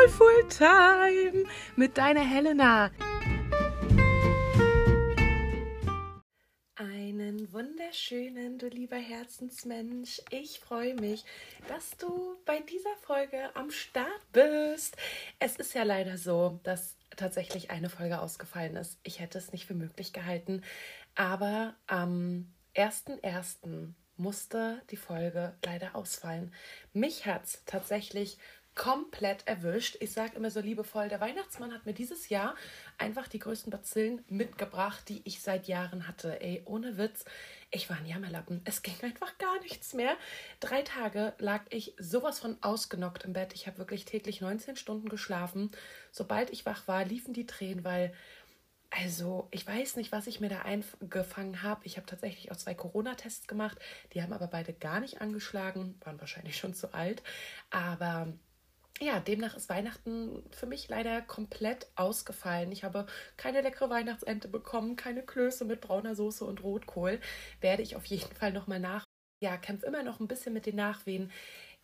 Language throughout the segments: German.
Soulful Time mit deiner Helena. Einen wunderschönen, du lieber Herzensmensch. Ich freue mich, dass du bei dieser Folge am Start bist. Es ist ja leider so, dass tatsächlich eine Folge ausgefallen ist. Ich hätte es nicht für möglich gehalten, aber am 1.1. musste die Folge leider ausfallen. Mich hat es tatsächlich komplett erwischt. Ich sage immer so liebevoll, der Weihnachtsmann hat mir dieses Jahr einfach die größten Bazillen mitgebracht, die ich seit Jahren hatte. Ey, ohne Witz, ich war ein Jammerlappen. Es ging einfach gar nichts mehr. Drei Tage lag ich sowas von ausgenockt im Bett. Ich habe wirklich täglich 19 Stunden geschlafen. Sobald ich wach war, liefen die Tränen, weil also, ich weiß nicht, was ich mir da eingefangen habe. Ich habe tatsächlich auch zwei Corona-Tests gemacht. Die haben aber beide gar nicht angeschlagen, waren wahrscheinlich schon zu alt. Aber ja, demnach ist Weihnachten für mich leider komplett ausgefallen. Ich habe keine leckere Weihnachtsente bekommen, keine Klöße mit brauner Soße und Rotkohl. Werde ich auf jeden Fall nochmal nach. Ja, kämpfe immer noch ein bisschen mit den Nachwehen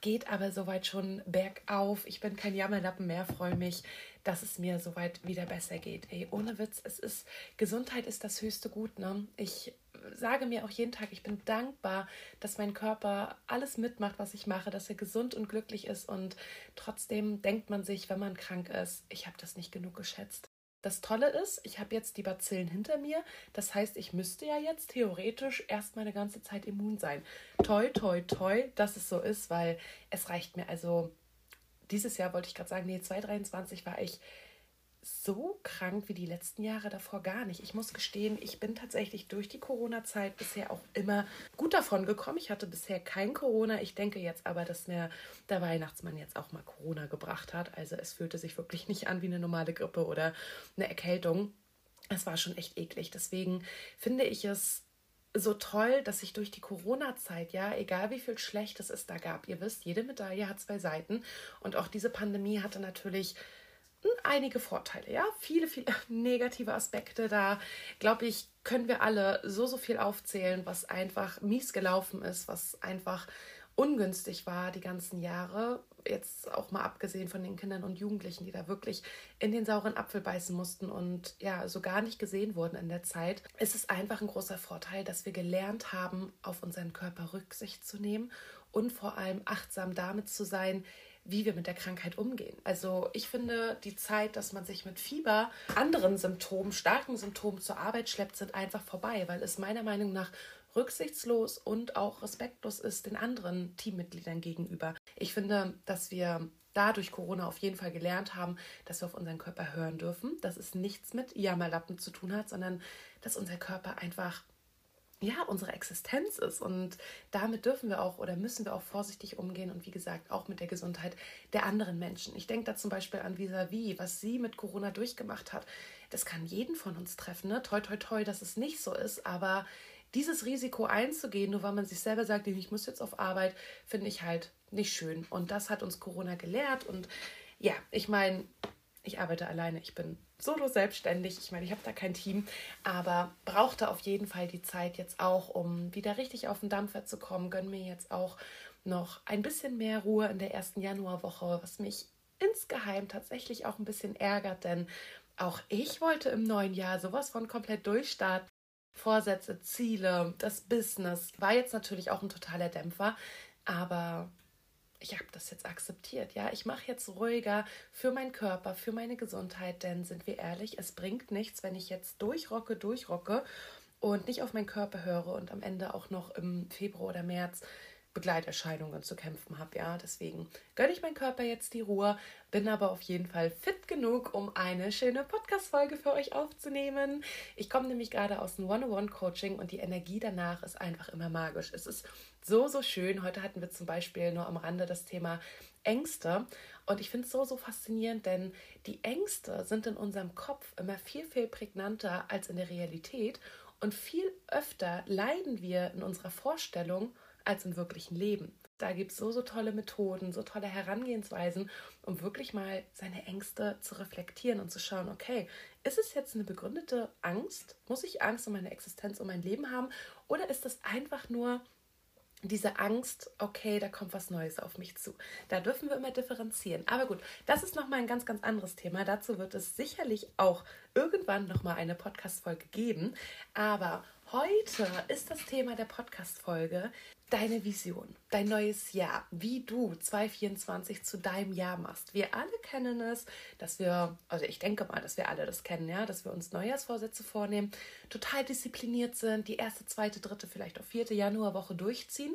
geht aber soweit schon bergauf. Ich bin kein Jammerlappen mehr, freue mich, dass es mir soweit wieder besser geht. Ey, ohne Witz, es ist Gesundheit ist das höchste Gut, ne? Ich sage mir auch jeden Tag, ich bin dankbar, dass mein Körper alles mitmacht, was ich mache, dass er gesund und glücklich ist und trotzdem denkt man sich, wenn man krank ist, ich habe das nicht genug geschätzt. Das Tolle ist, ich habe jetzt die Bazillen hinter mir. Das heißt, ich müsste ja jetzt theoretisch erst meine ganze Zeit immun sein. Toi, toi, toi, dass es so ist, weil es reicht mir. Also dieses Jahr wollte ich gerade sagen, nee, 2023 war ich so krank wie die letzten Jahre davor gar nicht. Ich muss gestehen, ich bin tatsächlich durch die Corona-Zeit bisher auch immer gut davon gekommen. Ich hatte bisher kein Corona. Ich denke jetzt aber, dass mir der Weihnachtsmann jetzt auch mal Corona gebracht hat. Also es fühlte sich wirklich nicht an wie eine normale Grippe oder eine Erkältung. Es war schon echt eklig. Deswegen finde ich es so toll, dass ich durch die Corona-Zeit, ja, egal wie viel Schlechtes es da gab, ihr wisst, jede Medaille hat zwei Seiten und auch diese Pandemie hatte natürlich einige Vorteile, ja, viele, viele negative Aspekte. Da, glaube ich, können wir alle so, so viel aufzählen, was einfach mies gelaufen ist, was einfach ungünstig war die ganzen Jahre. Jetzt auch mal abgesehen von den Kindern und Jugendlichen, die da wirklich in den sauren Apfel beißen mussten und ja, so gar nicht gesehen wurden in der Zeit. Es ist einfach ein großer Vorteil, dass wir gelernt haben, auf unseren Körper Rücksicht zu nehmen und vor allem achtsam damit zu sein, wie wir mit der Krankheit umgehen. Also ich finde, die Zeit, dass man sich mit Fieber, anderen Symptomen, starken Symptomen zur Arbeit schleppt, sind einfach vorbei, weil es meiner Meinung nach rücksichtslos und auch respektlos ist den anderen Teammitgliedern gegenüber. Ich finde, dass wir dadurch Corona auf jeden Fall gelernt haben, dass wir auf unseren Körper hören dürfen, dass es nichts mit Jammerlappen zu tun hat, sondern dass unser Körper einfach ja, unsere Existenz ist. Und damit dürfen wir auch oder müssen wir auch vorsichtig umgehen und wie gesagt auch mit der Gesundheit der anderen Menschen. Ich denke da zum Beispiel an Visavi, was sie mit Corona durchgemacht hat. Das kann jeden von uns treffen. Ne? Toi, toi, toi, dass es nicht so ist. Aber dieses Risiko einzugehen, nur weil man sich selber sagt, ich muss jetzt auf Arbeit, finde ich halt nicht schön. Und das hat uns Corona gelehrt. Und ja, ich meine, ich arbeite alleine, ich bin solo selbstständig. Ich meine, ich habe da kein Team, aber brauchte auf jeden Fall die Zeit jetzt auch, um wieder richtig auf den Dampfer zu kommen. Gönn mir jetzt auch noch ein bisschen mehr Ruhe in der ersten Januarwoche, was mich insgeheim tatsächlich auch ein bisschen ärgert, denn auch ich wollte im neuen Jahr sowas von komplett durchstarten. Vorsätze, Ziele, das Business war jetzt natürlich auch ein totaler Dämpfer, aber ich habe das jetzt akzeptiert. Ja, ich mache jetzt ruhiger für meinen Körper, für meine Gesundheit, denn sind wir ehrlich, es bringt nichts, wenn ich jetzt durchrocke, durchrocke und nicht auf meinen Körper höre und am Ende auch noch im Februar oder März Begleiterscheinungen zu kämpfen habe. Ja, deswegen gönne ich meinem Körper jetzt die Ruhe, bin aber auf jeden Fall fit genug, um eine schöne Podcast-Folge für euch aufzunehmen. Ich komme nämlich gerade aus einem One-on-One-Coaching und die Energie danach ist einfach immer magisch. Es ist so, so schön. Heute hatten wir zum Beispiel nur am Rande das Thema Ängste. Und ich finde es so, so faszinierend, denn die Ängste sind in unserem Kopf immer viel, viel prägnanter als in der Realität. Und viel öfter leiden wir in unserer Vorstellung als im wirklichen Leben. Da gibt es so, so tolle Methoden, so tolle Herangehensweisen, um wirklich mal seine Ängste zu reflektieren und zu schauen, okay, ist es jetzt eine begründete Angst? Muss ich Angst um meine Existenz, um mein Leben haben? Oder ist das einfach nur diese Angst, okay, da kommt was Neues auf mich zu. Da dürfen wir immer differenzieren. Aber gut, das ist nochmal ein ganz, ganz anderes Thema. Dazu wird es sicherlich auch irgendwann nochmal eine Podcast-Folge geben. Aber heute ist das Thema der Podcast-Folge deine Vision, dein neues Jahr, wie du 2024 zu deinem Jahr machst. Wir alle kennen es, dass wir, also ich denke mal, dass wir alle das kennen, ja, dass wir uns Neujahrsvorsätze vornehmen, total diszipliniert sind, die erste, zweite, dritte, vielleicht auch vierte Januarwoche durchziehen.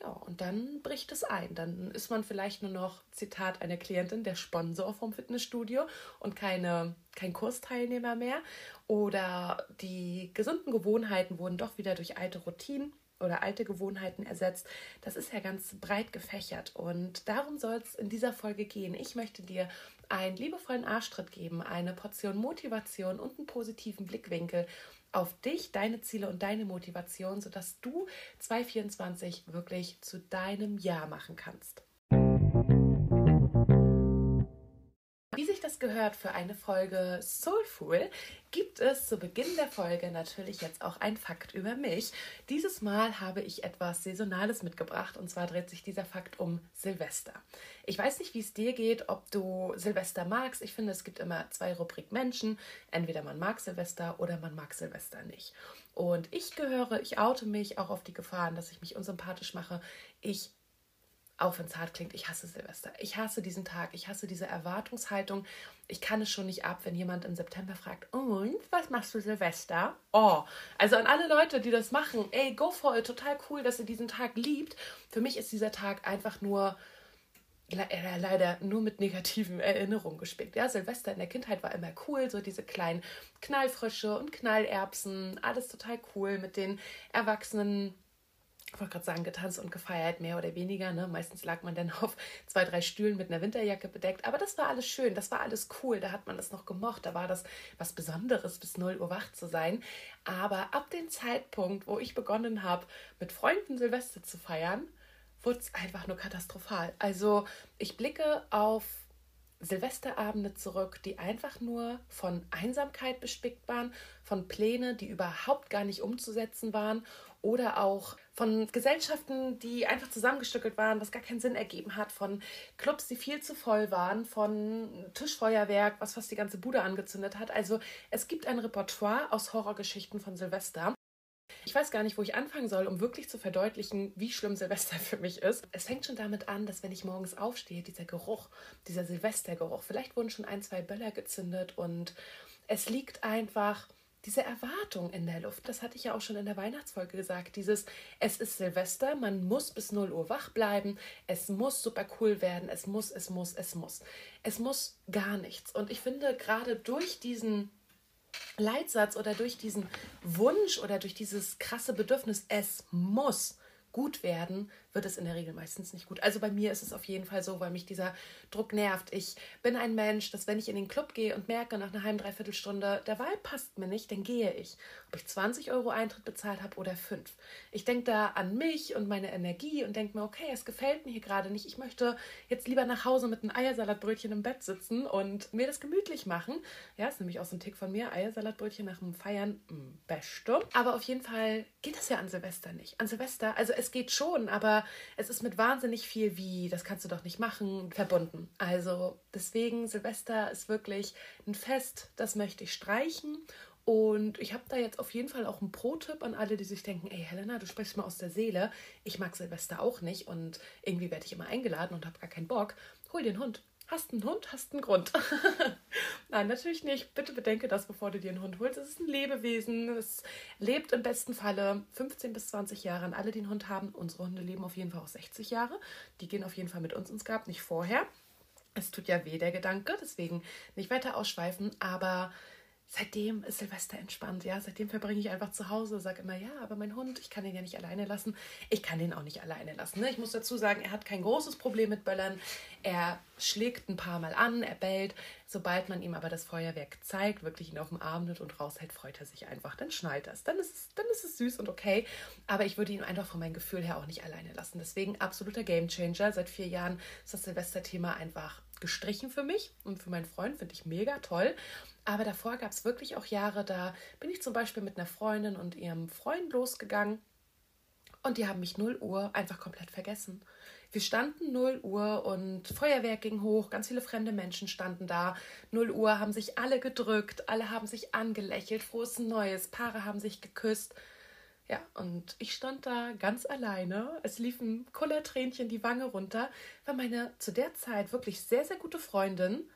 Ja, und dann bricht es ein. Dann ist man vielleicht nur noch, Zitat, eine Klientin, der Sponsor vom Fitnessstudio und keine, kein Kursteilnehmer mehr. Oder die gesunden Gewohnheiten wurden doch wieder durch alte Routinen oder alte Gewohnheiten ersetzt. Das ist ja ganz breit gefächert und darum soll es in dieser Folge gehen. Ich möchte dir einen liebevollen Arschtritt geben, eine Portion Motivation und einen positiven Blickwinkel auf dich, deine Ziele und deine Motivation, sodass du 2024 wirklich zu deinem Jahr machen kannst. Das gehört für eine Folge Soulful, gibt es zu Beginn der Folge natürlich jetzt auch ein Fakt über mich. Dieses Mal habe ich etwas Saisonales mitgebracht und zwar dreht sich dieser Fakt um Silvester. Ich weiß nicht, wie es dir geht, ob du Silvester magst. Ich finde, es gibt immer zwei Rubrik Menschen. Entweder man mag Silvester oder man mag Silvester nicht. Und ich gehöre, ich oute mich auch auf die Gefahren, dass ich mich unsympathisch mache. Ich auch wenn es hart klingt, ich hasse Silvester. Ich hasse diesen Tag, ich hasse diese Erwartungshaltung. Ich kann es schon nicht ab, wenn jemand im September fragt, und was machst du Silvester? Oh, also an alle Leute, die das machen, ey, go for it, total cool, dass ihr diesen Tag liebt. Für mich ist dieser Tag einfach nur äh, leider nur mit negativen Erinnerungen gespickt. Ja, Silvester in der Kindheit war immer cool, so diese kleinen Knallfrösche und Knallerbsen, alles total cool mit den Erwachsenen ich wollte gerade sagen, getanzt und gefeiert, mehr oder weniger. Ne? Meistens lag man dann auf zwei, drei Stühlen mit einer Winterjacke bedeckt. Aber das war alles schön, das war alles cool. Da hat man das noch gemocht. Da war das was Besonderes, bis 0 Uhr wach zu sein. Aber ab dem Zeitpunkt, wo ich begonnen habe, mit Freunden Silvester zu feiern, wurde es einfach nur katastrophal. Also ich blicke auf Silvesterabende zurück, die einfach nur von Einsamkeit bespickt waren, von Plänen, die überhaupt gar nicht umzusetzen waren oder auch von Gesellschaften, die einfach zusammengestückelt waren, was gar keinen Sinn ergeben hat, von Clubs, die viel zu voll waren, von Tischfeuerwerk, was fast die ganze Bude angezündet hat. Also es gibt ein Repertoire aus Horrorgeschichten von Silvester. Ich weiß gar nicht, wo ich anfangen soll, um wirklich zu verdeutlichen, wie schlimm Silvester für mich ist. Es fängt schon damit an, dass wenn ich morgens aufstehe, dieser Geruch, dieser Silvestergeruch, vielleicht wurden schon ein, zwei Böller gezündet und es liegt einfach diese Erwartung in der Luft, das hatte ich ja auch schon in der Weihnachtsfolge gesagt, dieses, es ist Silvester, man muss bis 0 Uhr wach bleiben, es muss super cool werden, es muss, es muss, es muss. Es muss gar nichts. Und ich finde, gerade durch diesen Leitsatz oder durch diesen Wunsch oder durch dieses krasse Bedürfnis, es muss, gut werden, wird es in der Regel meistens nicht gut. Also bei mir ist es auf jeden Fall so, weil mich dieser Druck nervt. Ich bin ein Mensch, dass wenn ich in den Club gehe und merke nach einer halben, dreiviertel Stunde, der Vibe passt mir nicht, dann gehe ich. Ob ich 20 Euro Eintritt bezahlt habe oder 5. Ich denke da an mich und meine Energie und denke mir, okay, es gefällt mir hier gerade nicht. Ich möchte jetzt lieber nach Hause mit einem Eiersalatbrötchen im Bett sitzen und mir das gemütlich machen. Ja, ist nämlich auch so ein Tick von mir. Eiersalatbrötchen nach dem Feiern, mh, mm, beste. Aber auf jeden Fall geht das ja an Silvester nicht. An Silvester, also es geht schon, aber es ist mit wahnsinnig viel wie, das kannst du doch nicht machen, verbunden. Also deswegen, Silvester ist wirklich ein Fest, das möchte ich streichen. Und ich habe da jetzt auf jeden Fall auch einen Pro-Tipp an alle, die sich denken, ey Helena, du sprichst mal aus der Seele. Ich mag Silvester auch nicht und irgendwie werde ich immer eingeladen und habe gar keinen Bock. Hol einen Hund. Hast einen Hund, hast einen Grund. Nein, natürlich nicht. Bitte bedenke das, bevor du dir einen Hund holst. Es ist ein Lebewesen. Es lebt im besten Falle 15 bis 20 Jahre. An alle, die einen Hund haben, unsere Hunde leben auf jeden Fall auch 60 Jahre. Die gehen auf jeden Fall mit uns ins Grab, nicht vorher. Es tut ja weh, der Gedanke, deswegen nicht weiter ausschweifen, aber seitdem ist Silvester entspannt. Ja, seitdem verbringe ich einfach zu Hause, sage immer, ja, aber mein Hund, ich kann ihn ja nicht alleine lassen. Ich kann ihn auch nicht alleine lassen. Ne? Ich muss dazu sagen, er hat kein großes Problem mit Böllern. Er schlägt ein paar Mal an, er bellt. Sobald man ihm aber das Feuerwerk zeigt, wirklich ihn auf dem Arm nimmt und raushält, freut er sich einfach. Dann schnallt das. Dann ist, es, dann ist es süß und okay. Aber ich würde ihn einfach von meinem Gefühl her auch nicht alleine lassen. Deswegen absoluter Gamechanger. Seit vier Jahren ist das Silvesterthema einfach gestrichen für mich und für meinen Freund. Finde ich mega toll. Aber davor gab es wirklich auch Jahre, da bin ich zum Beispiel mit einer Freundin und ihrem Freund losgegangen. Und die haben mich 0 Uhr einfach komplett vergessen. Wir standen 0 Uhr und Feuerwerk ging hoch, ganz viele fremde Menschen standen da. 0 Uhr haben sich alle gedrückt, alle haben sich angelächelt, frohes Neues, Paare haben sich geküsst. Ja, und ich stand da ganz alleine. Es liefen Kullertränchen die Wange runter, weil meine zu der Zeit wirklich sehr, sehr gute Freundin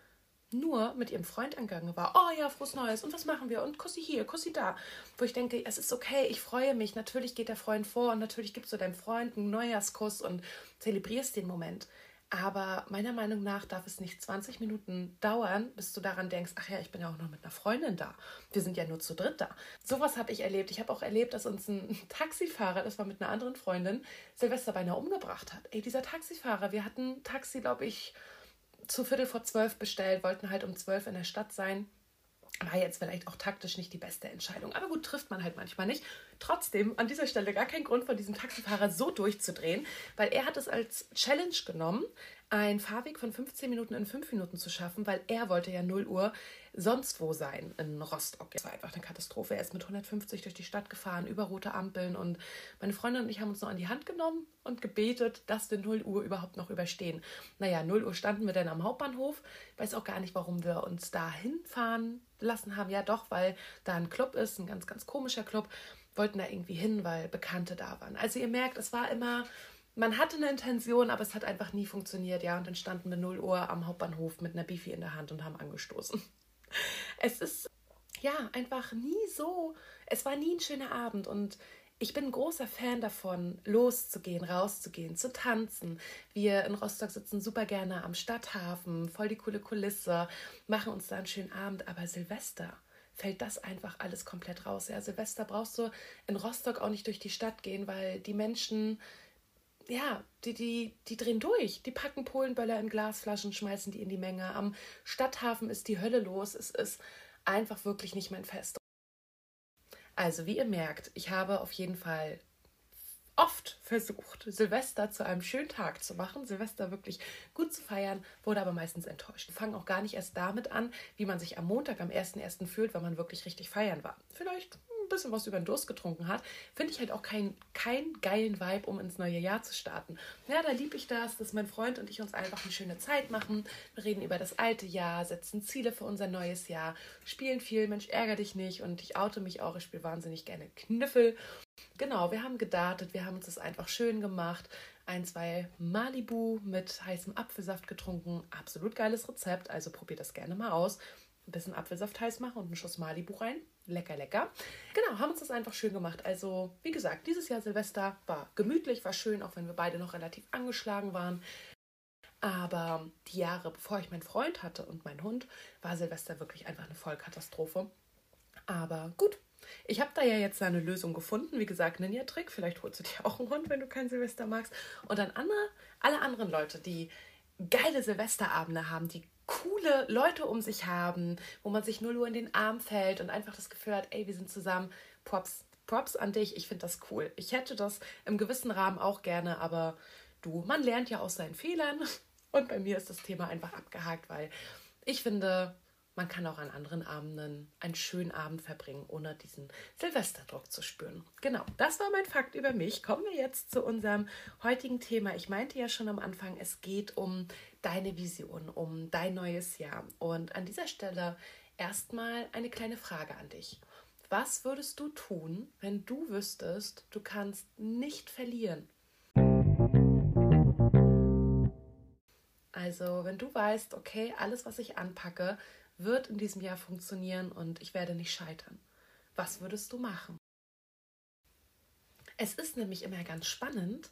nur mit ihrem Freund angegangen war. Oh ja, frohes Neues und was machen wir und Kussi hier, Kussi da. Wo ich denke, es ist okay, ich freue mich. Natürlich geht der Freund vor und natürlich gibst du deinem Freund einen Neujahrskuss und zelebrierst den Moment. Aber meiner Meinung nach darf es nicht 20 Minuten dauern, bis du daran denkst, ach ja, ich bin ja auch noch mit einer Freundin da. Wir sind ja nur zu dritt da. Sowas habe ich erlebt. Ich habe auch erlebt, dass uns ein Taxifahrer, das war mit einer anderen Freundin, Silvester beinahe umgebracht hat. Ey, dieser Taxifahrer, wir hatten Taxi, glaube ich, zu Viertel vor zwölf bestellt, wollten halt um zwölf in der Stadt sein. War jetzt vielleicht auch taktisch nicht die beste Entscheidung. Aber gut, trifft man halt manchmal nicht. Trotzdem an dieser Stelle gar kein Grund von diesem Taxifahrer so durchzudrehen, weil er hat es als Challenge genommen, einen Fahrweg von 15 Minuten in 5 Minuten zu schaffen, weil er wollte ja 0 Uhr sonst wo sein in Rostock. Das war einfach eine Katastrophe. Er ist mit 150 durch die Stadt gefahren, über rote Ampeln und meine Freundin und ich haben uns noch an die Hand genommen und gebetet, dass wir 0 Uhr überhaupt noch überstehen. Naja, 0 Uhr standen wir dann am Hauptbahnhof. Weiß auch gar nicht, warum wir uns da hinfahren lassen haben. Ja, doch, weil da ein Club ist, ein ganz, ganz komischer Club. Wollten da irgendwie hin, weil Bekannte da waren. Also ihr merkt, es war immer man hatte eine Intention, aber es hat einfach nie funktioniert, ja. Und dann standen wir 0 Uhr am Hauptbahnhof mit einer Beefy in der Hand und haben angestoßen. Es ist ja einfach nie so, es war nie ein schöner Abend und ich bin ein großer Fan davon, loszugehen, rauszugehen, zu tanzen. Wir in Rostock sitzen super gerne am Stadthafen, voll die coole Kulisse, machen uns da einen schönen Abend, aber Silvester fällt das einfach alles komplett raus. Ja, Silvester brauchst du in Rostock auch nicht durch die Stadt gehen, weil die Menschen ja, die, die, die drehen durch. Die packen Polenböller in Glasflaschen, schmeißen die in die Menge. Am Stadthafen ist die Hölle los. Es ist einfach wirklich nicht mein Fest. Also, wie ihr merkt, ich habe auf jeden Fall oft versucht, Silvester zu einem schönen Tag zu machen, Silvester wirklich gut zu feiern, wurde aber meistens enttäuscht. Wir fangen auch gar nicht erst damit an, wie man sich am Montag, am 1.1. fühlt, wenn man wirklich richtig feiern war. Vielleicht bisschen was über den Durst getrunken hat, finde ich halt auch keinen kein geilen Vibe, um ins neue Jahr zu starten. Ja, da liebe ich das, dass mein Freund und ich uns einfach eine schöne Zeit machen. Wir reden über das alte Jahr, setzen Ziele für unser neues Jahr, spielen viel, Mensch, ärger dich nicht und ich oute mich auch, ich spiele wahnsinnig gerne Knüffel. Genau, wir haben gedartet, wir haben uns das einfach schön gemacht. Ein, zwei Malibu mit heißem Apfelsaft getrunken. Absolut geiles Rezept, also probiert das gerne mal aus. Ein bisschen Apfelsaft heiß machen und einen Schuss Malibu rein. Lecker, lecker. Genau, haben uns das einfach schön gemacht. Also, wie gesagt, dieses Jahr Silvester war gemütlich, war schön, auch wenn wir beide noch relativ angeschlagen waren. Aber die Jahre, bevor ich meinen Freund hatte und meinen Hund, war Silvester wirklich einfach eine Vollkatastrophe. Aber gut, ich habe da ja jetzt eine Lösung gefunden. Wie gesagt, Ninja-Trick. Vielleicht holst du dir auch einen Hund, wenn du kein Silvester magst. Und dann andere, alle anderen Leute, die geile Silvesterabende haben, die coole Leute um sich haben, wo man sich nur nur in den Arm fällt und einfach das Gefühl hat, ey, wir sind zusammen. Props, Props an dich. Ich finde das cool. Ich hätte das im gewissen Rahmen auch gerne, aber du, man lernt ja aus seinen Fehlern. Und bei mir ist das Thema einfach abgehakt, weil ich finde, man kann auch an anderen Abenden einen schönen Abend verbringen, ohne diesen Silvesterdruck zu spüren. Genau, das war mein Fakt über mich. Kommen wir jetzt zu unserem heutigen Thema. Ich meinte ja schon am Anfang, es geht um deine Vision, um dein neues Jahr. Und an dieser Stelle erstmal eine kleine Frage an dich. Was würdest du tun, wenn du wüsstest, du kannst nicht verlieren? Also, wenn du weißt, okay, alles, was ich anpacke, wird in diesem Jahr funktionieren und ich werde nicht scheitern. Was würdest du machen? Es ist nämlich immer ganz spannend,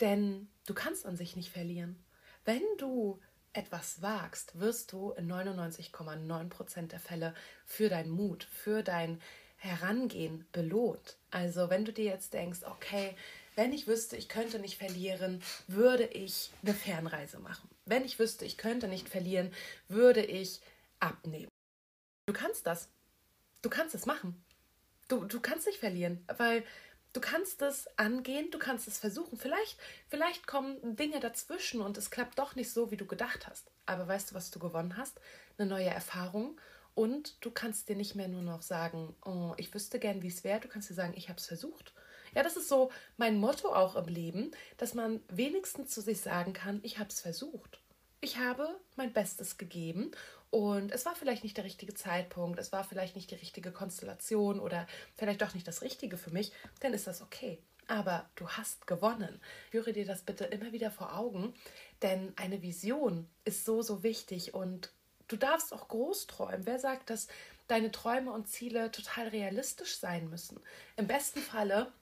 denn du kannst an sich nicht verlieren. Wenn du etwas wagst, wirst du in 99,9% der Fälle für deinen Mut, für dein Herangehen belohnt. Also wenn du dir jetzt denkst, okay, wenn ich wüsste, ich könnte nicht verlieren, würde ich eine Fernreise machen. Wenn ich wüsste, ich könnte nicht verlieren, würde ich abnehmen. Du kannst das. Du kannst es machen. Du, du kannst nicht verlieren, weil du kannst es angehen, du kannst es versuchen. Vielleicht, vielleicht kommen Dinge dazwischen und es klappt doch nicht so, wie du gedacht hast. Aber weißt du, was du gewonnen hast? Eine neue Erfahrung. Und du kannst dir nicht mehr nur noch sagen, oh, ich wüsste gern, wie es wäre. Du kannst dir sagen, ich habe es versucht. Ja, das ist so mein Motto auch im Leben, dass man wenigstens zu sich sagen kann, ich habe es versucht. Ich habe mein Bestes gegeben und es war vielleicht nicht der richtige Zeitpunkt, es war vielleicht nicht die richtige Konstellation oder vielleicht doch nicht das Richtige für mich, dann ist das okay. Aber du hast gewonnen. Führe dir das bitte immer wieder vor Augen, denn eine Vision ist so, so wichtig und du darfst auch groß träumen. Wer sagt, dass deine Träume und Ziele total realistisch sein müssen? Im besten Falle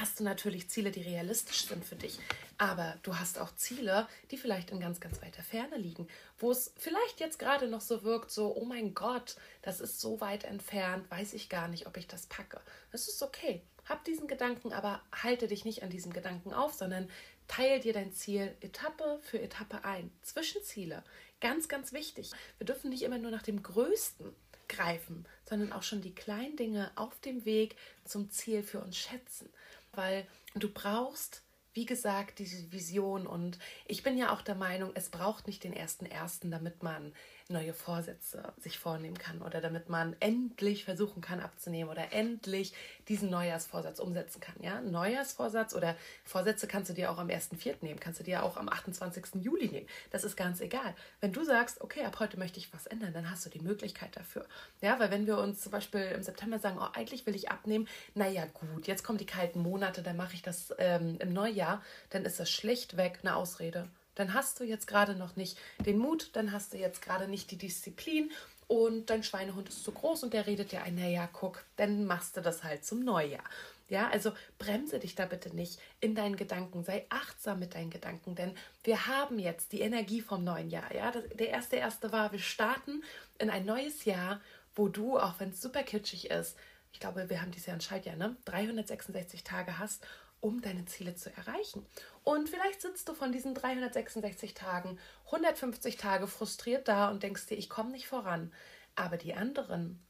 hast du natürlich Ziele, die realistisch sind für dich. Aber du hast auch Ziele, die vielleicht in ganz, ganz weiter Ferne liegen, wo es vielleicht jetzt gerade noch so wirkt, so, oh mein Gott, das ist so weit entfernt, weiß ich gar nicht, ob ich das packe. Das ist okay. Hab diesen Gedanken, aber halte dich nicht an diesem Gedanken auf, sondern teile dir dein Ziel Etappe für Etappe ein. Zwischenziele, ganz, ganz wichtig. Wir dürfen nicht immer nur nach dem Größten greifen, sondern auch schon die kleinen Dinge auf dem Weg zum Ziel für uns schätzen weil du brauchst wie gesagt, diese Vision. Und ich bin ja auch der Meinung, es braucht nicht den ersten ersten, damit man neue Vorsätze sich vornehmen kann oder damit man endlich versuchen kann abzunehmen oder endlich diesen Neujahrsvorsatz umsetzen kann. Ja, Neujahrsvorsatz oder Vorsätze kannst du dir auch am 1.4. nehmen, kannst du dir auch am 28. Juli nehmen. Das ist ganz egal. Wenn du sagst, okay, ab heute möchte ich was ändern, dann hast du die Möglichkeit dafür. Ja, weil wenn wir uns zum Beispiel im September sagen, oh, eigentlich will ich abnehmen, naja, gut, jetzt kommen die kalten Monate, dann mache ich das ähm, im Neujahr, dann ist das schlichtweg eine Ausrede dann hast du jetzt gerade noch nicht den Mut, dann hast du jetzt gerade nicht die Disziplin und dein Schweinehund ist zu groß und der redet dir ein, naja, guck, dann machst du das halt zum Neujahr. Ja, also bremse dich da bitte nicht in deinen Gedanken, sei achtsam mit deinen Gedanken, denn wir haben jetzt die Energie vom neuen Jahr. Ja, das, der erste erste war, wir starten in ein neues Jahr, wo du, auch wenn es super kitschig ist, ich glaube, wir haben dieses Jahr ein Schaltjahr, ne? 366 Tage hast, um deine Ziele zu erreichen. Und vielleicht sitzt du von diesen 366 Tagen 150 Tage frustriert da und denkst dir, ich komme nicht voran. Aber die anderen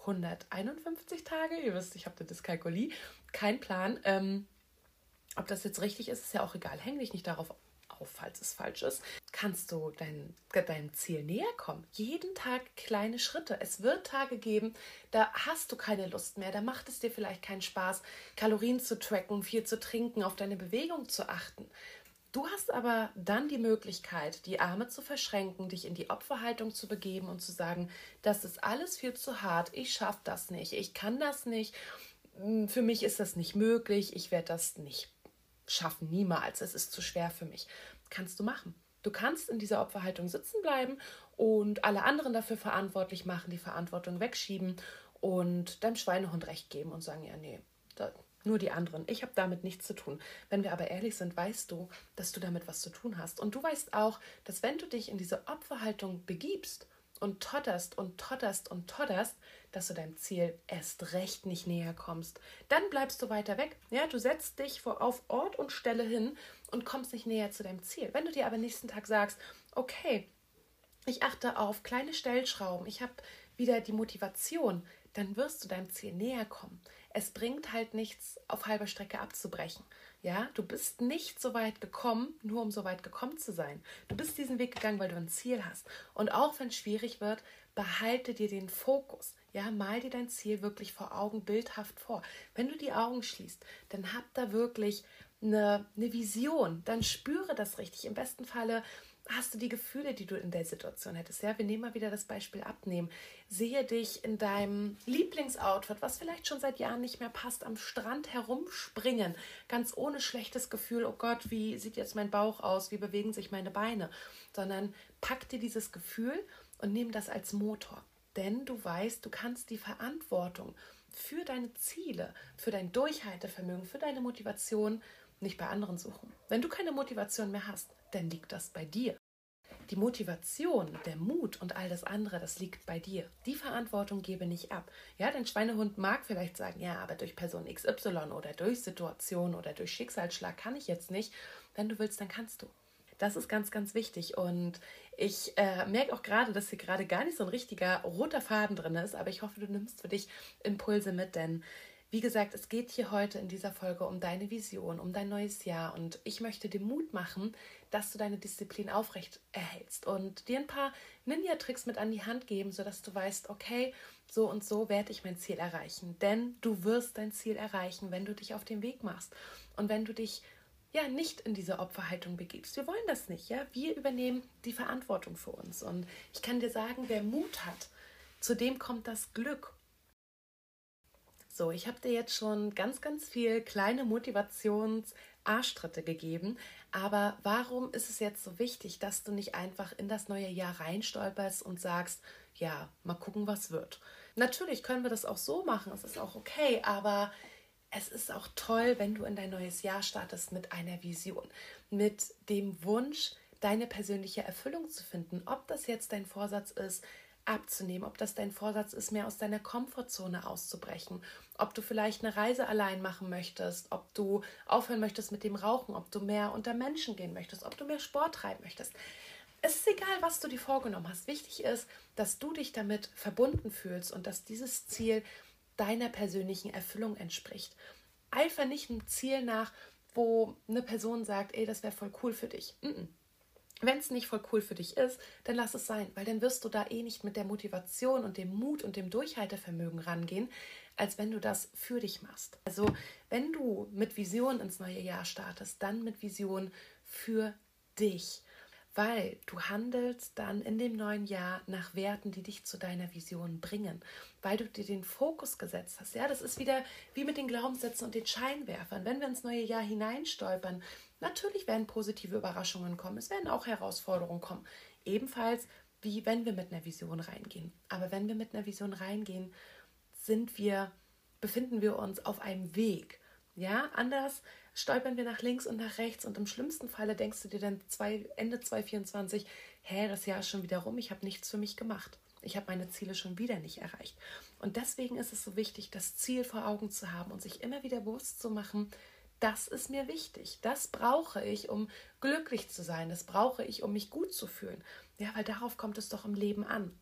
151 Tage, ihr wisst, ich habe das Dyskalkulie, kein Plan. Ähm, ob das jetzt richtig ist, ist ja auch egal. Häng dich nicht darauf auf, falls es falsch ist, kannst du dein, deinem Ziel näher kommen. Jeden Tag kleine Schritte. Es wird Tage geben, da hast du keine Lust mehr, da macht es dir vielleicht keinen Spaß, Kalorien zu tracken, viel zu trinken, auf deine Bewegung zu achten. Du hast aber dann die Möglichkeit, die Arme zu verschränken, dich in die Opferhaltung zu begeben und zu sagen, das ist alles viel zu hart, ich schaffe das nicht, ich kann das nicht, hm, für mich ist das nicht möglich, ich werde das nicht schaffen, niemals, es ist zu schwer für mich kannst du machen. Du kannst in dieser Opferhaltung sitzen bleiben und alle anderen dafür verantwortlich machen, die Verantwortung wegschieben und deinem Schweinehund recht geben und sagen, ja, nee, da, nur die anderen. Ich habe damit nichts zu tun. Wenn wir aber ehrlich sind, weißt du, dass du damit was zu tun hast. Und du weißt auch, dass wenn du dich in diese Opferhaltung begibst und totterst und totterst und totterst, dass du deinem Ziel erst recht nicht näher kommst. Dann bleibst du weiter weg. Ja, du setzt dich vor, auf Ort und Stelle hin und kommst nicht näher zu deinem Ziel. Wenn du dir aber nächsten Tag sagst, okay, ich achte auf kleine Stellschrauben, ich habe wieder die Motivation, dann wirst du deinem Ziel näher kommen. Es bringt halt nichts, auf halber Strecke abzubrechen. Ja, du bist nicht so weit gekommen, nur um so weit gekommen zu sein. Du bist diesen Weg gegangen, weil du ein Ziel hast. Und auch wenn es schwierig wird, behalte dir den Fokus. Ja, mal dir dein Ziel wirklich vor Augen bildhaft vor. Wenn du die Augen schließt, dann hab da wirklich eine, eine Vision. Dann spüre das richtig. Im besten Falle hast du die Gefühle, die du in der Situation hättest. Ja, wir nehmen mal wieder das Beispiel abnehmen. Sehe dich in deinem Lieblingsoutfit, was vielleicht schon seit Jahren nicht mehr passt, am Strand herumspringen, ganz ohne schlechtes Gefühl, oh Gott, wie sieht jetzt mein Bauch aus, wie bewegen sich meine Beine, sondern pack dir dieses Gefühl und nimm das als Motor. Denn du weißt, du kannst die Verantwortung für deine Ziele, für dein Durchhaltevermögen, für deine Motivation nicht bei anderen suchen. Wenn du keine Motivation mehr hast, dann liegt das bei dir. Die Motivation, der Mut und all das andere, das liegt bei dir. Die Verantwortung gebe nicht ab. Ja, dein Schweinehund mag vielleicht sagen, ja, aber durch Person XY oder durch Situation oder durch Schicksalsschlag kann ich jetzt nicht. Wenn du willst, dann kannst du. Das ist ganz, ganz wichtig. Und ich äh, merke auch gerade, dass hier gerade gar nicht so ein richtiger roter Faden drin ist, aber ich hoffe, du nimmst für dich Impulse mit, denn wie gesagt, es geht hier heute in dieser Folge um deine Vision, um dein neues Jahr und ich möchte dir Mut machen, dass du deine Disziplin aufrecht erhältst und dir ein paar Ninja-Tricks mit an die Hand geben, sodass du weißt, okay, so und so werde ich mein Ziel erreichen. Denn du wirst dein Ziel erreichen, wenn du dich auf den Weg machst und wenn du dich ja nicht in diese Opferhaltung begibst. Wir wollen das nicht, ja? Wir übernehmen die Verantwortung für uns und ich kann dir sagen, wer Mut hat, zu dem kommt das Glück. So, ich habe dir jetzt schon ganz ganz viel kleine Motivations Arschtritte gegeben, aber warum ist es jetzt so wichtig, dass du nicht einfach in das neue Jahr reinstolperst und sagst, ja, mal gucken, was wird. Natürlich können wir das auch so machen, es ist auch okay, aber es ist auch toll, wenn du in dein neues Jahr startest mit einer Vision, mit dem Wunsch, deine persönliche Erfüllung zu finden. Ob das jetzt dein Vorsatz ist, abzunehmen, ob das dein Vorsatz ist, mehr aus deiner Komfortzone auszubrechen, ob du vielleicht eine Reise allein machen möchtest, ob du aufhören möchtest mit dem Rauchen, ob du mehr unter Menschen gehen möchtest, ob du mehr Sport treiben möchtest. Es ist egal, was du dir vorgenommen hast. Wichtig ist, dass du dich damit verbunden fühlst und dass dieses Ziel deiner persönlichen Erfüllung entspricht. Eifer nicht einem Ziel nach, wo eine Person sagt, ey, das wäre voll cool für dich. Mm -mm. Wenn es nicht voll cool für dich ist, dann lass es sein, weil dann wirst du da eh nicht mit der Motivation und dem Mut und dem Durchhaltevermögen rangehen, als wenn du das für dich machst. Also, wenn du mit Vision ins neue Jahr startest, dann mit Vision für dich weil du handelst dann in dem neuen Jahr nach Werten, die dich zu deiner Vision bringen, weil du dir den Fokus gesetzt hast. Ja, das ist wieder wie mit den Glaubenssätzen und den Scheinwerfern. Wenn wir ins neue Jahr hineinstolpern, natürlich werden positive Überraschungen kommen, es werden auch Herausforderungen kommen, ebenfalls wie wenn wir mit einer Vision reingehen. Aber wenn wir mit einer Vision reingehen, sind wir befinden wir uns auf einem Weg. Ja, anders stolpern wir nach links und nach rechts und im schlimmsten Falle denkst du dir dann zwei, Ende 2024, hä, das Jahr ist schon wieder rum, ich habe nichts für mich gemacht. Ich habe meine Ziele schon wieder nicht erreicht. Und deswegen ist es so wichtig, das Ziel vor Augen zu haben und sich immer wieder bewusst zu machen, das ist mir wichtig. Das brauche ich, um glücklich zu sein. Das brauche ich, um mich gut zu fühlen. Ja, weil darauf kommt es doch im Leben an.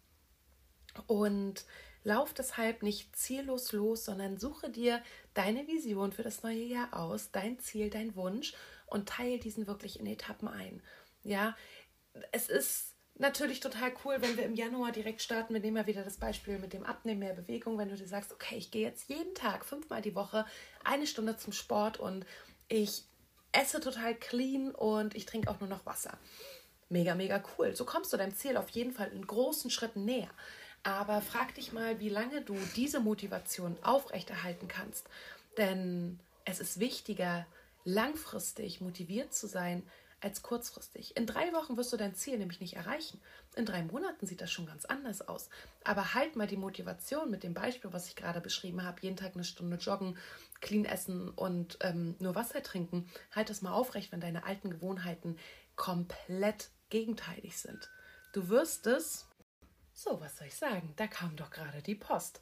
Und Lauf deshalb nicht ziellos los, sondern suche dir deine Vision für das neue Jahr aus, dein Ziel, dein Wunsch und teile diesen wirklich in Etappen ein. Ja, es ist natürlich total cool, wenn wir im Januar direkt starten. Wir nehmen ja wieder das Beispiel mit dem Abnehmen, mehr Bewegung. Wenn du dir sagst, okay, ich gehe jetzt jeden Tag fünfmal die Woche eine Stunde zum Sport und ich esse total clean und ich trinke auch nur noch Wasser. Mega, mega cool. So kommst du deinem Ziel auf jeden Fall in großen Schritten näher. Aber frag dich mal, wie lange du diese Motivation aufrechterhalten kannst. Denn es ist wichtiger, langfristig motiviert zu sein, als kurzfristig. In drei Wochen wirst du dein Ziel nämlich nicht erreichen. In drei Monaten sieht das schon ganz anders aus. Aber halt mal die Motivation mit dem Beispiel, was ich gerade beschrieben habe, jeden Tag eine Stunde joggen, clean essen und ähm, nur Wasser trinken. Halt das mal aufrecht, wenn deine alten Gewohnheiten komplett gegenteilig sind. Du wirst es so, was soll ich sagen? Da kam doch gerade die Post.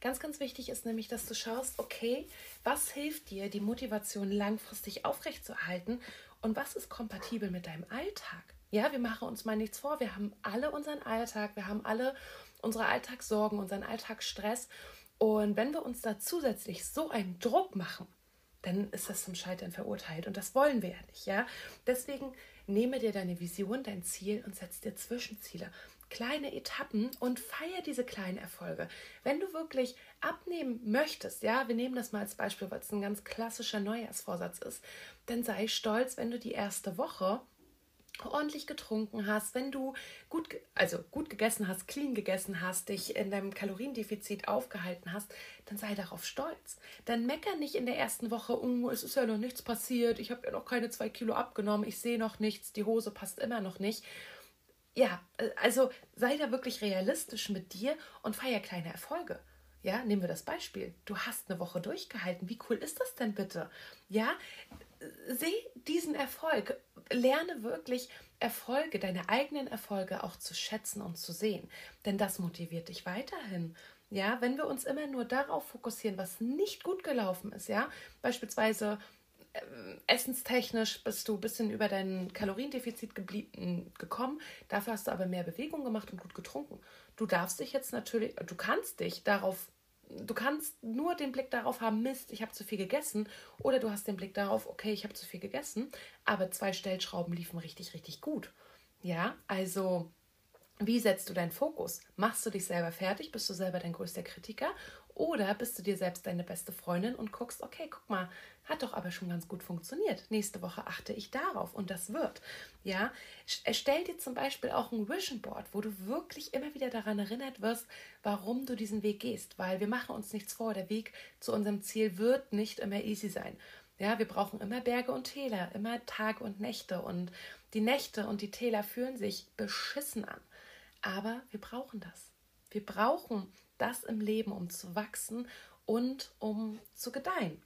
Ganz, ganz wichtig ist nämlich, dass du schaust, okay, was hilft dir, die Motivation langfristig aufrechtzuerhalten und was ist kompatibel mit deinem Alltag? Ja, wir machen uns mal nichts vor. Wir haben alle unseren Alltag, wir haben alle unsere Alltagssorgen, unseren Alltagsstress. Und wenn wir uns da zusätzlich so einen Druck machen, dann ist das zum Scheitern verurteilt. Und das wollen wir ja nicht, ja? Deswegen nehme dir deine Vision, dein Ziel und setz dir Zwischenziele kleine Etappen und feier diese kleinen Erfolge. Wenn du wirklich abnehmen möchtest, ja, wir nehmen das mal als Beispiel, weil es ein ganz klassischer Neujahrsvorsatz ist, dann sei stolz, wenn du die erste Woche ordentlich getrunken hast, wenn du gut, also gut gegessen hast, clean gegessen hast, dich in deinem Kaloriendefizit aufgehalten hast, dann sei darauf stolz. Dann mecker nicht in der ersten Woche, oh, es ist ja noch nichts passiert, ich habe ja noch keine zwei Kilo abgenommen, ich sehe noch nichts, die Hose passt immer noch nicht, ja, äh, also sei da wirklich realistisch mit dir und feier kleine Erfolge. Ja, nehmen wir das Beispiel. Du hast eine Woche durchgehalten. Wie cool ist das denn bitte? Ja, seh diesen Erfolg. Lerne wirklich Erfolge, deine eigenen Erfolge auch zu schätzen und zu sehen. Denn das motiviert dich weiterhin. Ja, wenn wir uns immer nur darauf fokussieren, was nicht gut gelaufen ist, ja, beispielsweise essenstechnisch bist du ein bisschen über dein Kaloriendefizit geblieben, gekommen. Dafür hast du aber mehr Bewegung gemacht und gut getrunken. Du darfst dich jetzt natürlich, du kannst dich darauf, du kannst nur den Blick darauf haben, Mist, ich habe zu viel gegessen. Oder du hast den Blick darauf, okay, ich habe zu viel gegessen, aber zwei Stellschrauben liefen richtig, richtig gut. Ja, also Wie setzt du deinen Fokus? Machst du dich selber fertig? Bist du selber dein größter Kritiker? Oder bist du dir selbst deine beste Freundin und guckst, okay, guck mal, hat doch aber schon ganz gut funktioniert. Nächste Woche achte ich darauf und das wird. Ja, erstell dir zum Beispiel auch ein Vision Board, wo du wirklich immer wieder daran erinnert wirst, warum du diesen Weg gehst, weil wir machen uns nichts vor. Der Weg zu unserem Ziel wird nicht immer easy sein. Ja, wir brauchen immer Berge und Täler, immer Tage und Nächte und die Nächte und die Täler fühlen sich beschissen an. Aber wir brauchen das. Wir brauchen das im Leben, um zu wachsen und um zu gedeihen.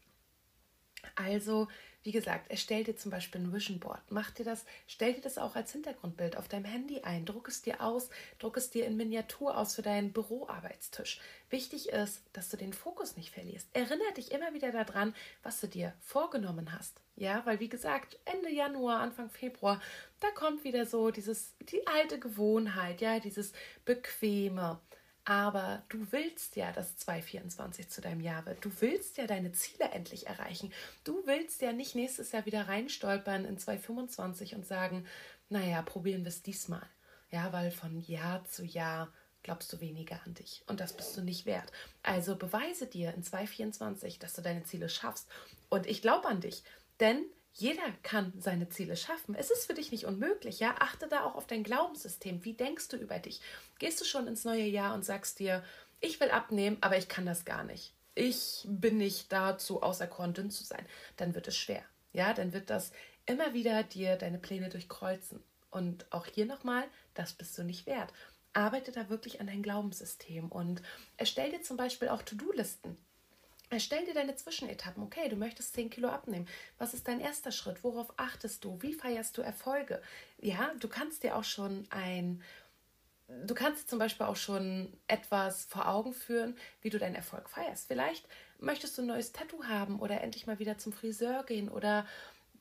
Also, wie gesagt, erstell dir zum Beispiel ein Vision Board. Mach dir das, stell dir das auch als Hintergrundbild auf deinem Handy ein. Druck es dir aus, druck es dir in Miniatur aus für deinen Büroarbeitstisch. Wichtig ist, dass du den Fokus nicht verlierst. Erinnere dich immer wieder daran, was du dir vorgenommen hast. Ja, weil wie gesagt, Ende Januar, Anfang Februar, da kommt wieder so dieses, die alte Gewohnheit, ja, dieses Bequeme. Aber du willst ja, dass 2024 zu deinem Jahr wird. Du willst ja deine Ziele endlich erreichen. Du willst ja nicht nächstes Jahr wieder reinstolpern in 2025 und sagen, naja, probieren wir es diesmal. Ja, weil von Jahr zu Jahr glaubst du weniger an dich und das bist du nicht wert. Also beweise dir in 2024, dass du deine Ziele schaffst. Und ich glaube an dich, denn jeder kann seine Ziele schaffen. Es ist für dich nicht unmöglich, ja? Achte da auch auf dein Glaubenssystem. Wie denkst du über dich? Gehst du schon ins neue Jahr und sagst dir, ich will abnehmen, aber ich kann das gar nicht. Ich bin nicht dazu auserkoren, dünn zu sein. Dann wird es schwer. Ja, dann wird das immer wieder dir deine Pläne durchkreuzen. Und auch hier nochmal, das bist du nicht wert. Arbeite da wirklich an dein Glaubenssystem und erstell dir zum Beispiel auch To-Do-Listen. Erstell dir deine Zwischenetappen. Okay, du möchtest 10 Kilo abnehmen. Was ist dein erster Schritt? Worauf achtest du? Wie feierst du Erfolge? Ja, du kannst dir auch schon ein, du kannst zum Beispiel auch schon etwas vor Augen führen, wie du deinen Erfolg feierst. Vielleicht möchtest du ein neues Tattoo haben oder endlich mal wieder zum Friseur gehen oder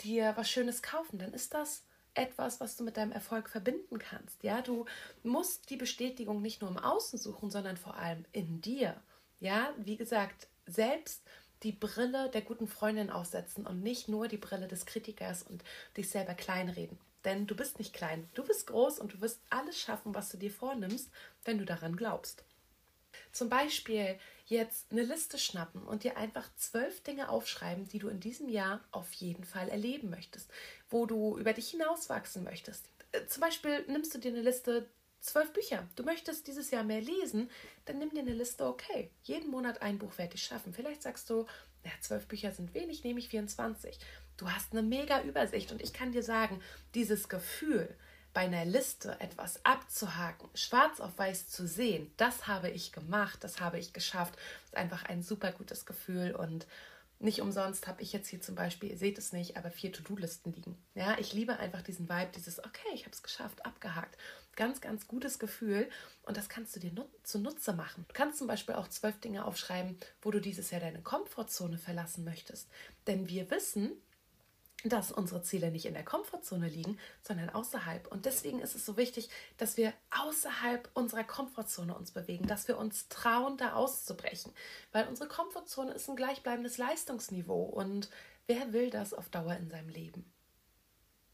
dir was Schönes kaufen. Dann ist das etwas, was du mit deinem Erfolg verbinden kannst. Ja, du musst die Bestätigung nicht nur im Außen suchen, sondern vor allem in dir. Ja, wie gesagt, selbst die Brille der guten Freundin aufsetzen und nicht nur die Brille des Kritikers und dich selber kleinreden. Denn du bist nicht klein, du bist groß und du wirst alles schaffen, was du dir vornimmst, wenn du daran glaubst. Zum Beispiel jetzt eine Liste schnappen und dir einfach zwölf Dinge aufschreiben, die du in diesem Jahr auf jeden Fall erleben möchtest, wo du über dich hinauswachsen möchtest. Äh, zum Beispiel nimmst du dir eine Liste zwölf Bücher. Du möchtest dieses Jahr mehr lesen, dann nimm dir eine Liste, okay, jeden Monat ein Buch werde ich schaffen. Vielleicht sagst du, ja, zwölf Bücher sind wenig, nehme ich 24. Du hast eine mega Übersicht und ich kann dir sagen, dieses Gefühl, bei einer Liste etwas abzuhaken, schwarz auf weiß zu sehen, das habe ich gemacht, das habe ich geschafft. Das ist einfach ein super gutes Gefühl und nicht umsonst habe ich jetzt hier zum Beispiel, ihr seht es nicht, aber vier To-Do-Listen liegen. Ja, ich liebe einfach diesen Vibe, dieses, okay, ich habe es geschafft, abgehakt. Ganz, ganz gutes Gefühl und das kannst du dir nut zunutze machen. Du kannst zum Beispiel auch zwölf Dinge aufschreiben, wo du dieses Jahr deine Komfortzone verlassen möchtest. Denn wir wissen, dass unsere Ziele nicht in der Komfortzone liegen, sondern außerhalb. Und deswegen ist es so wichtig, dass wir außerhalb unserer Komfortzone uns bewegen, dass wir uns trauen, da auszubrechen. Weil unsere Komfortzone ist ein gleichbleibendes Leistungsniveau. Und wer will das auf Dauer in seinem Leben?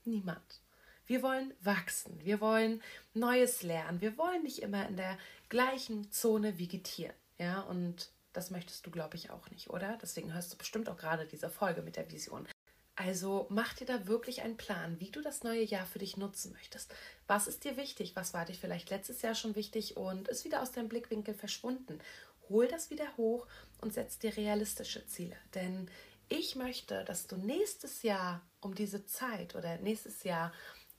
Niemand. Wir wollen wachsen, wir wollen Neues lernen, wir wollen nicht immer in der gleichen Zone vegetieren. Ja, und das möchtest du, glaube ich, auch nicht, oder? Deswegen hörst du bestimmt auch gerade diese Folge mit der Vision. Also mach dir da wirklich einen Plan, wie du das neue Jahr für dich nutzen möchtest. Was ist dir wichtig? Was war dir vielleicht letztes Jahr schon wichtig und ist wieder aus deinem Blickwinkel verschwunden? Hol das wieder hoch und setz dir realistische Ziele. Denn ich möchte, dass du nächstes Jahr um diese Zeit oder nächstes Jahr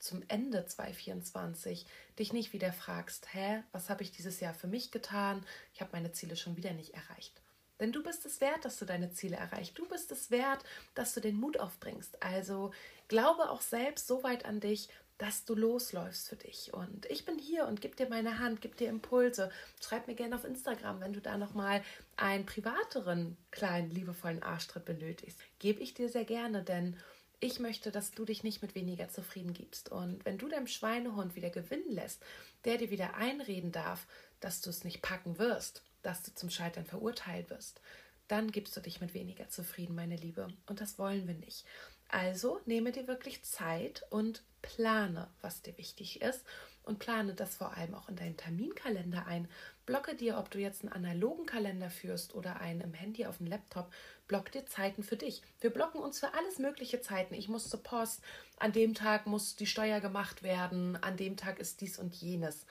zum Ende 2024 dich nicht wieder fragst, hä, was habe ich dieses Jahr für mich getan? Ich habe meine Ziele schon wieder nicht erreicht. Denn du bist es wert, dass du deine Ziele erreichst. Du bist es wert, dass du den Mut aufbringst. Also glaube auch selbst so weit an dich, dass du losläufst für dich. Und ich bin hier und gebe dir meine Hand, gebe dir Impulse. Schreib mir gerne auf Instagram, wenn du da nochmal einen privateren, kleinen, liebevollen Arschtritt benötigst. Gebe ich dir sehr gerne, denn ich möchte, dass du dich nicht mit weniger zufrieden gibst. Und wenn du deinem Schweinehund wieder gewinnen lässt, der dir wieder einreden darf, dass du es nicht packen wirst, dass du zum Scheitern verurteilt wirst, dann gibst du dich mit weniger zufrieden, meine Liebe. Und das wollen wir nicht. Also nehme dir wirklich Zeit und plane, was dir wichtig ist und plane das vor allem auch in deinen Terminkalender ein. Blocke dir, ob du jetzt einen analogen Kalender führst oder einen im Handy auf dem Laptop, block dir Zeiten für dich. Wir blocken uns für alles mögliche Zeiten. Ich muss zur Post, an dem Tag muss die Steuer gemacht werden, an dem Tag ist dies und jenes.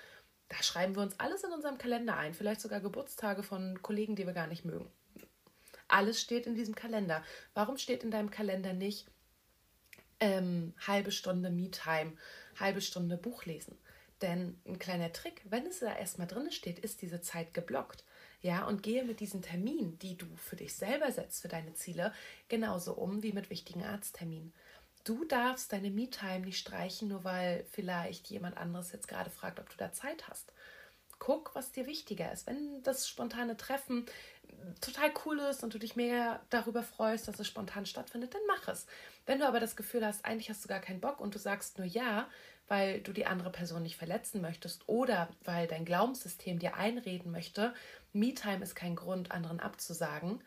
Da schreiben wir uns alles in unserem Kalender ein, vielleicht sogar Geburtstage von Kollegen, die wir gar nicht mögen. Alles steht in diesem Kalender. Warum steht in deinem Kalender nicht ähm, halbe Stunde Me-Time, halbe Stunde Buch lesen? Denn ein kleiner Trick, wenn es da erstmal drin steht, ist diese Zeit geblockt. Ja, und gehe mit diesen Terminen, die du für dich selber setzt, für deine Ziele, genauso um wie mit wichtigen Arztterminen. Du darfst deine Me-Time nicht streichen, nur weil vielleicht jemand anderes jetzt gerade fragt, ob du da Zeit hast. Guck, was dir wichtiger ist. Wenn das spontane Treffen total cool ist und du dich mega darüber freust, dass es spontan stattfindet, dann mach es. Wenn du aber das Gefühl hast, eigentlich hast du gar keinen Bock und du sagst nur ja, weil du die andere Person nicht verletzen möchtest oder weil dein Glaubenssystem dir einreden möchte, Me-Time ist kein Grund, anderen abzusagen,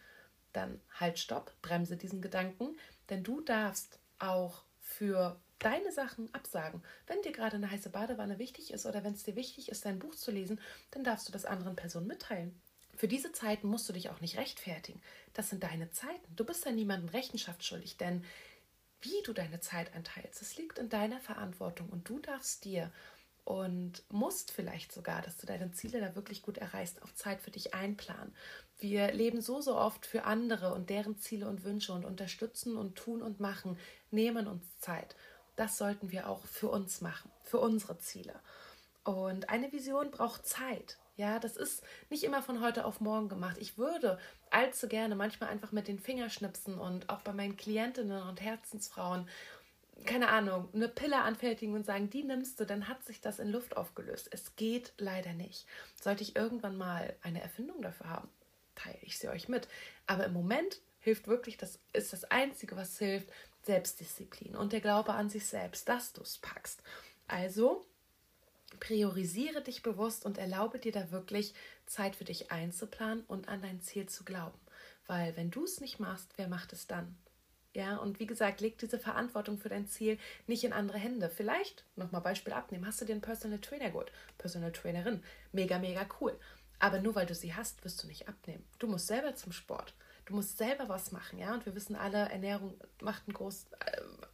dann halt stopp, bremse diesen Gedanken, denn du darfst auch für deine Sachen absagen. Wenn dir gerade eine heiße Badewanne wichtig ist oder wenn es dir wichtig ist, dein Buch zu lesen, dann darfst du das anderen Personen mitteilen. Für diese Zeiten musst du dich auch nicht rechtfertigen. Das sind deine Zeiten. Du bist ja niemandem Rechenschaft schuldig, denn wie du deine Zeit einteilst, es liegt in deiner Verantwortung und du darfst dir und musst vielleicht sogar, dass du deine Ziele da wirklich gut erreichst, auch Zeit für dich einplanen. Wir leben so, so oft für andere und deren Ziele und Wünsche und unterstützen und tun und machen, nehmen uns Zeit. Das sollten wir auch für uns machen, für unsere Ziele. Und eine Vision braucht Zeit. Ja, das ist nicht immer von heute auf morgen gemacht. Ich würde allzu gerne manchmal einfach mit den Fingerschnipsen und auch bei meinen Klientinnen und Herzensfrauen, keine Ahnung, eine Pille anfertigen und sagen, die nimmst du, dann hat sich das in Luft aufgelöst. Es geht leider nicht. Sollte ich irgendwann mal eine Erfindung dafür haben, teile ich sie euch mit. Aber im Moment hilft wirklich, das ist das Einzige, was hilft, Selbstdisziplin und der Glaube an sich selbst, dass du es packst. Also priorisiere dich bewusst und erlaube dir da wirklich Zeit für dich einzuplanen und an dein Ziel zu glauben. Weil wenn du es nicht machst, wer macht es dann? Ja, und wie gesagt, leg diese Verantwortung für dein Ziel nicht in andere Hände. Vielleicht, nochmal Beispiel abnehmen, hast du dir einen Personal Trainer geholt, Personal Trainerin, mega, mega cool. Aber nur weil du sie hast, wirst du nicht abnehmen. Du musst selber zum Sport. Du musst selber was machen, ja. Und wir wissen alle, Ernährung macht einen großen,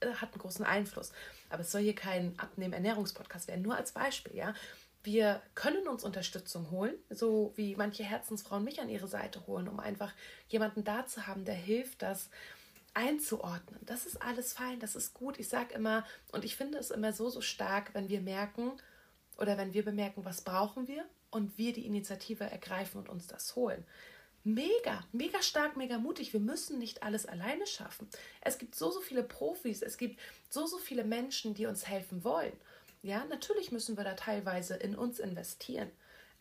äh, hat einen großen Einfluss. Aber es soll hier kein Abnehmen-Ernährungspodcast werden. Nur als Beispiel, ja. Wir können uns Unterstützung holen, so wie manche Herzensfrauen mich an ihre Seite holen, um einfach jemanden da zu haben, der hilft, das einzuordnen. Das ist alles fein, das ist gut. Ich sage immer, und ich finde es immer so, so stark, wenn wir merken oder wenn wir bemerken, was brauchen wir und wir die Initiative ergreifen und uns das holen mega, mega stark, mega mutig. Wir müssen nicht alles alleine schaffen. Es gibt so, so viele Profis, es gibt so, so viele Menschen, die uns helfen wollen. Ja, natürlich müssen wir da teilweise in uns investieren,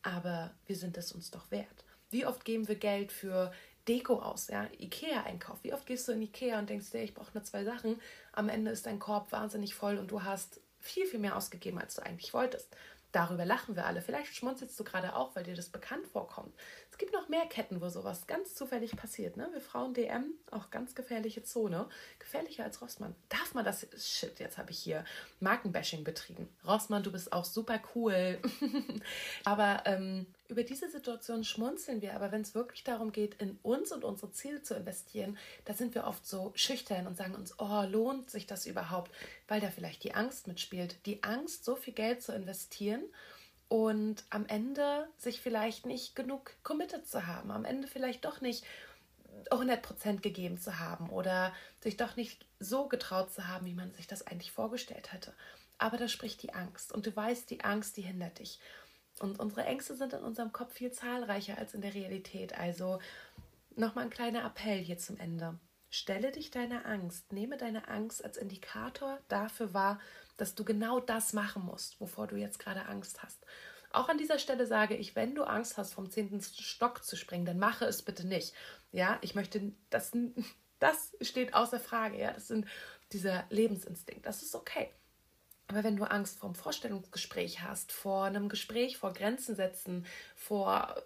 aber wir sind es uns doch wert. Wie oft geben wir Geld für Deko aus, ja, Ikea-Einkauf. Wie oft gehst du in Ikea und denkst dir, ich brauche nur zwei Sachen. Am Ende ist dein Korb wahnsinnig voll und du hast viel, viel mehr ausgegeben, als du eigentlich wolltest. Darüber lachen wir alle. Vielleicht schmunzelst du gerade auch, weil dir das bekannt vorkommt. Es gibt noch mehr Ketten, wo sowas ganz zufällig passiert. Ne? Wir Frauen DM, auch ganz gefährliche Zone. Gefährlicher als Rossmann. Darf man das? Shit, jetzt habe ich hier Markenbashing betrieben. Rossmann, du bist auch super cool. Aber ähm, über diese Situation schmunzeln wir, aber wenn es wirklich darum geht, in uns und unsere Ziele zu investieren, da sind wir oft so schüchtern und sagen uns, oh, lohnt sich das überhaupt? Weil da vielleicht die Angst mitspielt. Die Angst, so viel Geld zu investieren und am Ende sich vielleicht nicht genug committed zu haben, am Ende vielleicht doch nicht 100% gegeben zu haben oder sich doch nicht so getraut zu haben, wie man sich das eigentlich vorgestellt hätte. Aber da spricht die Angst und du weißt, die Angst, die hindert dich. Und unsere Ängste sind in unserem Kopf viel zahlreicher als in der Realität. Also nochmal ein kleiner Appell hier zum Ende. Stelle dich deiner Angst, nehme deine Angst als Indikator dafür wahr, dass du genau das machen musst, wovor du jetzt gerade Angst hast. Auch an dieser Stelle sage ich, wenn du Angst hast, vom zehnten Stock zu springen, dann mache es bitte nicht. Ja, ich möchte, das, das steht außer Frage. Ja, das sind dieser Lebensinstinkt. Das ist okay. Aber wenn du Angst vor einem Vorstellungsgespräch hast, vor einem Gespräch, vor Grenzen setzen, vor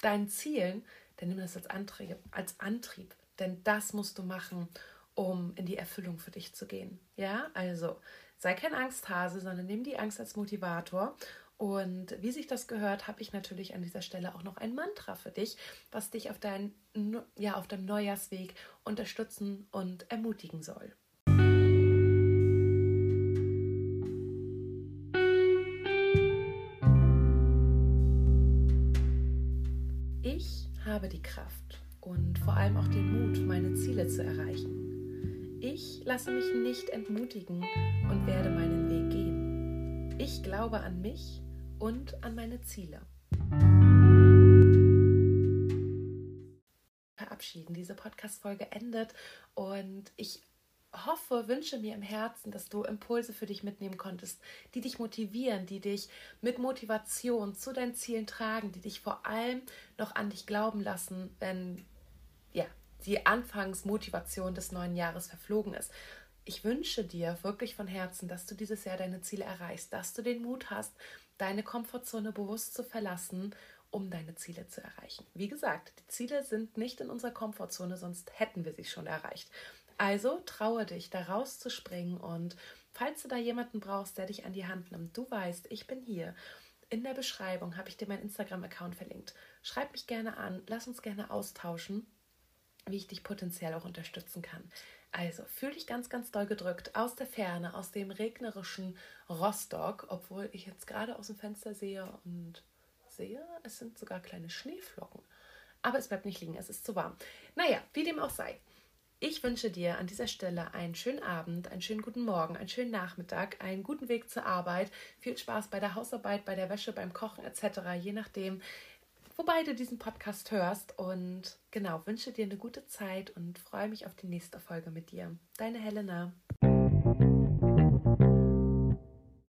deinen Zielen, dann nimm das als Antrieb, als Antrieb. Denn das musst du machen, um in die Erfüllung für dich zu gehen. Ja, also sei kein Angsthase, sondern nimm die Angst als Motivator. Und wie sich das gehört, habe ich natürlich an dieser Stelle auch noch ein Mantra für dich, was dich auf, dein, ja, auf deinem Neujahrsweg unterstützen und ermutigen soll. Habe die Kraft und vor allem auch den Mut, meine Ziele zu erreichen. Ich lasse mich nicht entmutigen und werde meinen Weg gehen. Ich glaube an mich und an meine Ziele. Verabschieden. Diese Podcast-Folge endet und ich hoffe, wünsche mir im Herzen, dass du Impulse für dich mitnehmen konntest, die dich motivieren, die dich mit Motivation zu deinen Zielen tragen, die dich vor allem noch an dich glauben lassen, wenn ja, die Anfangsmotivation des neuen Jahres verflogen ist. Ich wünsche dir wirklich von Herzen, dass du dieses Jahr deine Ziele erreichst, dass du den Mut hast, deine Komfortzone bewusst zu verlassen, um deine Ziele zu erreichen. Wie gesagt, die Ziele sind nicht in unserer Komfortzone, sonst hätten wir sie schon erreicht. Also traue dich, da rauszuspringen und falls du da jemanden brauchst, der dich an die Hand nimmt, du weißt, ich bin hier. In der Beschreibung habe ich dir meinen Instagram-Account verlinkt. Schreib mich gerne an, lass uns gerne austauschen, wie ich dich potenziell auch unterstützen kann. Also, fühl dich ganz, ganz doll gedrückt aus der Ferne, aus dem regnerischen Rostock, obwohl ich jetzt gerade aus dem Fenster sehe und sehe, es sind sogar kleine Schneeflocken. Aber es bleibt nicht liegen, es ist zu warm. Naja, wie dem auch sei. Ich wünsche dir an dieser Stelle einen schönen Abend, einen schönen guten Morgen, einen schönen Nachmittag, einen guten Weg zur Arbeit, viel Spaß bei der Hausarbeit, bei der Wäsche, beim Kochen etc., je nachdem, wobei du diesen Podcast hörst. Und genau, wünsche dir eine gute Zeit und freue mich auf die nächste Folge mit dir. Deine Helena.